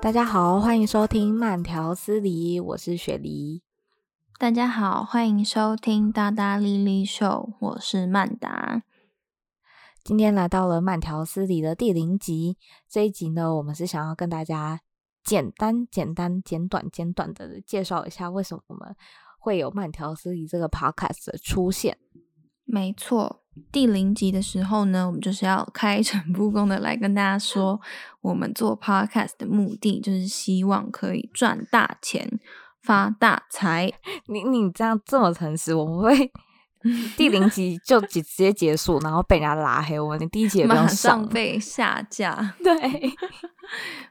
大家好，欢迎收听慢条斯理，我是雪梨。大家好，欢迎收听大大莉莉秀，我是曼达。今天来到了慢条斯理的第零集，这一集呢，我们是想要跟大家简单、简单、简短、简短的介绍一下，为什么我们会有慢条斯理这个 podcast 的出现。没错，第零集的时候呢，我们就是要 开诚布公的来跟大家说，我们做 podcast 的目的就是希望可以赚大钱、发大财。你你这样这么诚实，我们会 第零集就直接结束，然后被人家拉黑。我们第一集也不用上，马上被下架。对，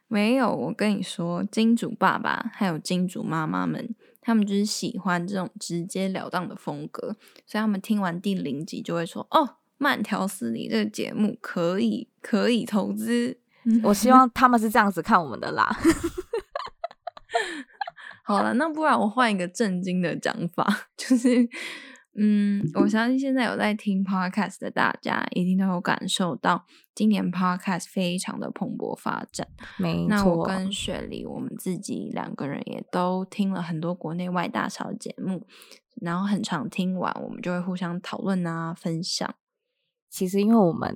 没有，我跟你说，金主爸爸还有金主妈妈们。他们就是喜欢这种直截了当的风格，所以他们听完第零集就会说：“哦，慢条斯理这个节目可以可以投资。”我希望他们是这样子看我们的啦。好了，那不然我换一个正经的讲法，就是。嗯，我相信现在有在听 podcast 的大家，一定都有感受到今年 podcast 非常的蓬勃发展。没错，那我跟雪梨，我们自己两个人也都听了很多国内外大小的节目，然后很常听完，我们就会互相讨论啊，分享。其实因为我们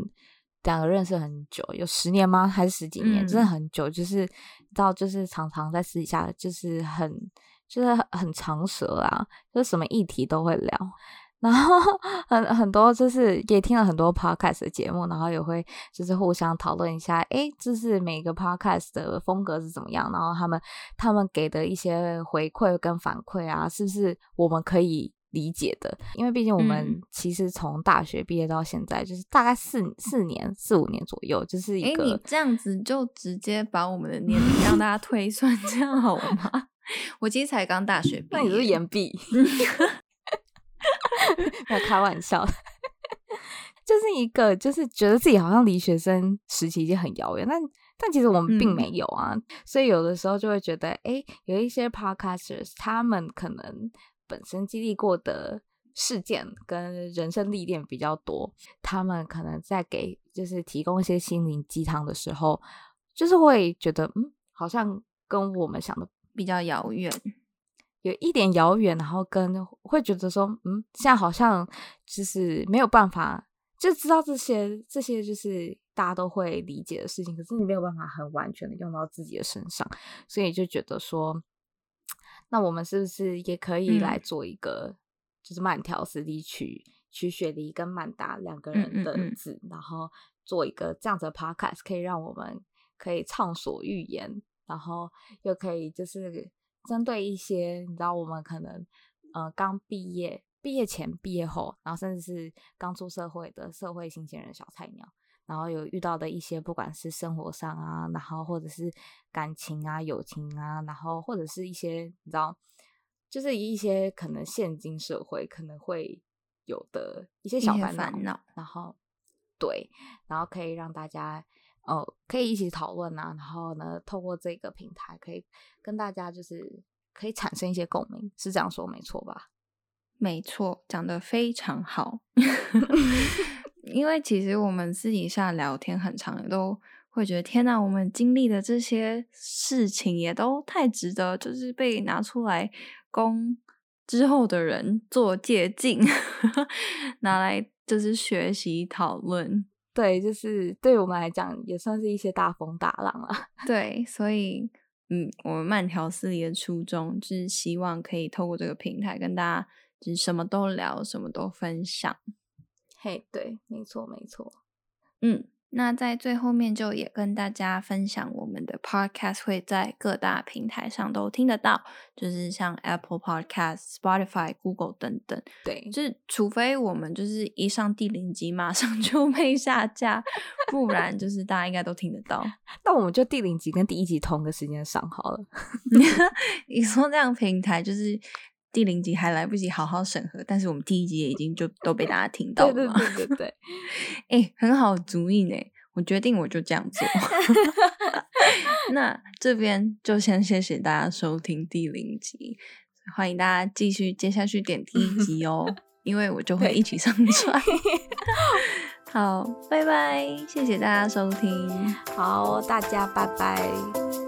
两个认识很久，有十年吗？还是十几年？嗯、真的很久，就是到就是常常在私底下就是很。就是很长舌啊，就是什么议题都会聊，然后 很很多就是也听了很多 podcast 的节目，然后也会就是互相讨论一下，诶，就是每个 podcast 的风格是怎么样，然后他们他们给的一些回馈跟反馈啊，是不是我们可以理解的？因为毕竟我们其实从大学毕业到现在，就是大概四四年四五年左右，就是一个。诶，你这样子就直接把我们的年龄让大家推算，这样好吗？我其实才刚大学毕业，那你是延毕？没有开玩笑，就是一个就是觉得自己好像离学生时期已经很遥远，但但其实我们并没有啊。嗯、所以有的时候就会觉得，哎，有一些 podcasters，他们可能本身经历过的事件跟人生历练比较多，他们可能在给就是提供一些心灵鸡汤的时候，就是会觉得，嗯，好像跟我们想的。比较遥远，有一点遥远，然后跟会觉得说，嗯，现在好像就是没有办法，就知道这些这些就是大家都会理解的事情，可是你没有办法很完全的用到自己的身上，所以就觉得说，那我们是不是也可以来做一个，嗯、就是慢条斯理取取雪梨跟曼达两个人的字，嗯嗯嗯，然后做一个这样子的 podcast，可以让我们可以畅所欲言。然后又可以就是针对一些你知道我们可能呃刚毕业、毕业前、毕业后，然后甚至是刚出社会的社会新鲜人小菜鸟，然后有遇到的一些不管是生活上啊，然后或者是感情啊、友情啊，然后或者是一些你知道，就是一些可能现今社会可能会有的一些小烦恼，然后对，然后可以让大家。哦，可以一起讨论啊，然后呢，透过这个平台，可以跟大家就是可以产生一些共鸣，是这样说没错吧？没错，讲的非常好。因为其实我们私底下聊天很长，都会觉得天哪，我们经历的这些事情也都太值得，就是被拿出来供之后的人做借鉴，拿来就是学习讨论。对，就是对我们来讲也算是一些大风大浪了。对，所以嗯，我们慢条斯理的初衷就是希望可以透过这个平台跟大家就是什么都聊，什么都分享。嘿，对，没错，没错，嗯。那在最后面就也跟大家分享，我们的 podcast 会在各大平台上都听得到，就是像 Apple Podcast、Spotify、Google 等等。对，就是除非我们就是一上第零集马上 就被下架，不然就是大家应该都听得到。那我们就第零集跟第一集同个时间上好了。你说这样平台就是。第零集还来不及好好审核，但是我们第一集也已经就都被大家听到了。对对对对对，哎、欸，很好主意呢，我决定我就这样做。那这边就先谢谢大家收听第零集，欢迎大家继续接下去点第一集哦。因为我就会一起上传。好，拜拜，谢谢大家收听。好，大家拜拜。